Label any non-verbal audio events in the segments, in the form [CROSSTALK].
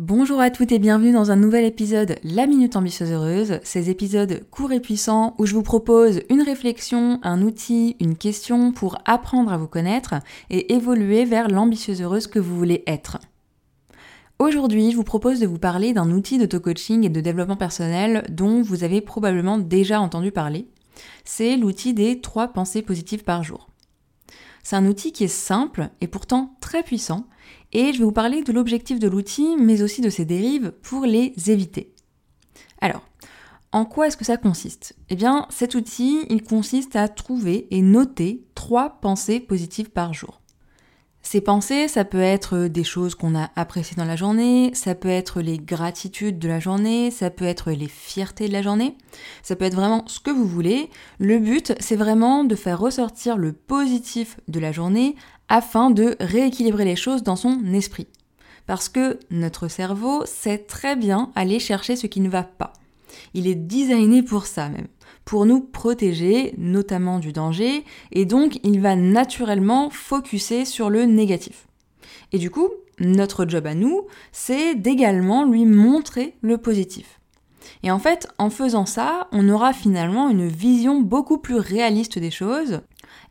Bonjour à toutes et bienvenue dans un nouvel épisode La Minute Ambitieuse Heureuse, ces épisodes courts et puissants où je vous propose une réflexion, un outil, une question pour apprendre à vous connaître et évoluer vers l'ambitieuse heureuse que vous voulez être. Aujourd'hui, je vous propose de vous parler d'un outil d'auto-coaching et de développement personnel dont vous avez probablement déjà entendu parler. C'est l'outil des trois pensées positives par jour. C'est un outil qui est simple et pourtant très puissant et je vais vous parler de l'objectif de l'outil, mais aussi de ses dérives pour les éviter. Alors, en quoi est-ce que ça consiste? Eh bien, cet outil, il consiste à trouver et noter trois pensées positives par jour. Ces pensées, ça peut être des choses qu'on a appréciées dans la journée, ça peut être les gratitudes de la journée, ça peut être les fiertés de la journée, ça peut être vraiment ce que vous voulez. Le but, c'est vraiment de faire ressortir le positif de la journée afin de rééquilibrer les choses dans son esprit. Parce que notre cerveau sait très bien aller chercher ce qui ne va pas. Il est designé pour ça même, pour nous protéger, notamment du danger, et donc il va naturellement focuser sur le négatif. Et du coup, notre job à nous, c'est d'également lui montrer le positif. Et en fait, en faisant ça, on aura finalement une vision beaucoup plus réaliste des choses,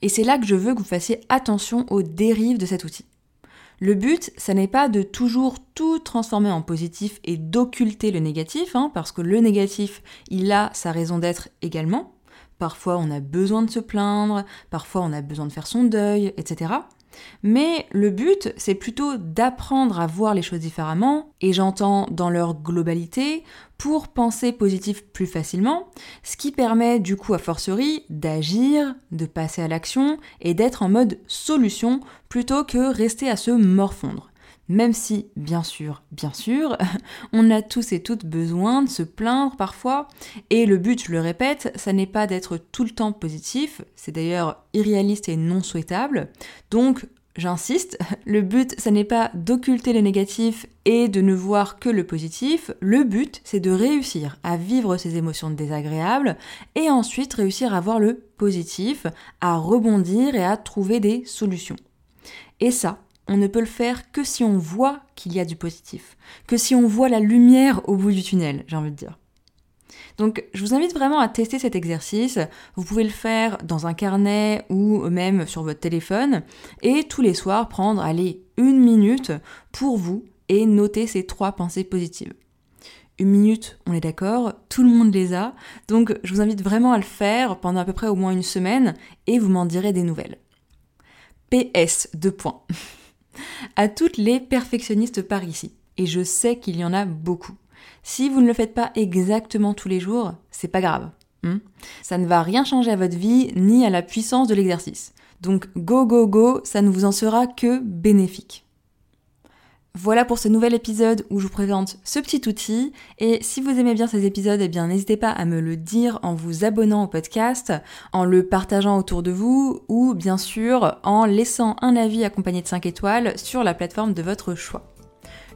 et c'est là que je veux que vous fassiez attention aux dérives de cet outil. Le but, ça n'est pas de toujours tout transformer en positif et d'occulter le négatif, hein, parce que le négatif, il a sa raison d'être également. Parfois, on a besoin de se plaindre, parfois, on a besoin de faire son deuil, etc. Mais le but, c'est plutôt d'apprendre à voir les choses différemment, et j'entends dans leur globalité, pour penser positif plus facilement, ce qui permet du coup à fortiori d'agir, de passer à l'action et d'être en mode solution plutôt que rester à se morfondre. Même si, bien sûr, bien sûr, [LAUGHS] on a tous et toutes besoin de se plaindre parfois, et le but, je le répète, ça n'est pas d'être tout le temps positif, c'est d'ailleurs irréaliste et non souhaitable, donc J'insiste, [LAUGHS] le but, ça n'est pas d'occulter le négatif et de ne voir que le positif. Le but, c'est de réussir à vivre ces émotions désagréables et ensuite réussir à voir le positif, à rebondir et à trouver des solutions. Et ça, on ne peut le faire que si on voit qu'il y a du positif, que si on voit la lumière au bout du tunnel, j'ai envie de dire. Donc je vous invite vraiment à tester cet exercice. Vous pouvez le faire dans un carnet ou même sur votre téléphone et tous les soirs prendre, allez, une minute pour vous et noter ces trois pensées positives. Une minute, on est d'accord, tout le monde les a, donc je vous invite vraiment à le faire pendant à peu près au moins une semaine et vous m'en direz des nouvelles. PS, deux points. [LAUGHS] à toutes les perfectionnistes par ici, et je sais qu'il y en a beaucoup. Si vous ne le faites pas exactement tous les jours, c'est pas grave. Hmm ça ne va rien changer à votre vie ni à la puissance de l'exercice. Donc go go go, ça ne vous en sera que bénéfique. Voilà pour ce nouvel épisode où je vous présente ce petit outil. Et si vous aimez bien ces épisodes, eh bien n'hésitez pas à me le dire en vous abonnant au podcast, en le partageant autour de vous ou bien sûr en laissant un avis accompagné de 5 étoiles sur la plateforme de votre choix.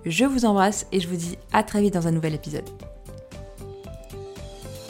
Je vous embrasse et je vous dis à très vite dans un nouvel épisode.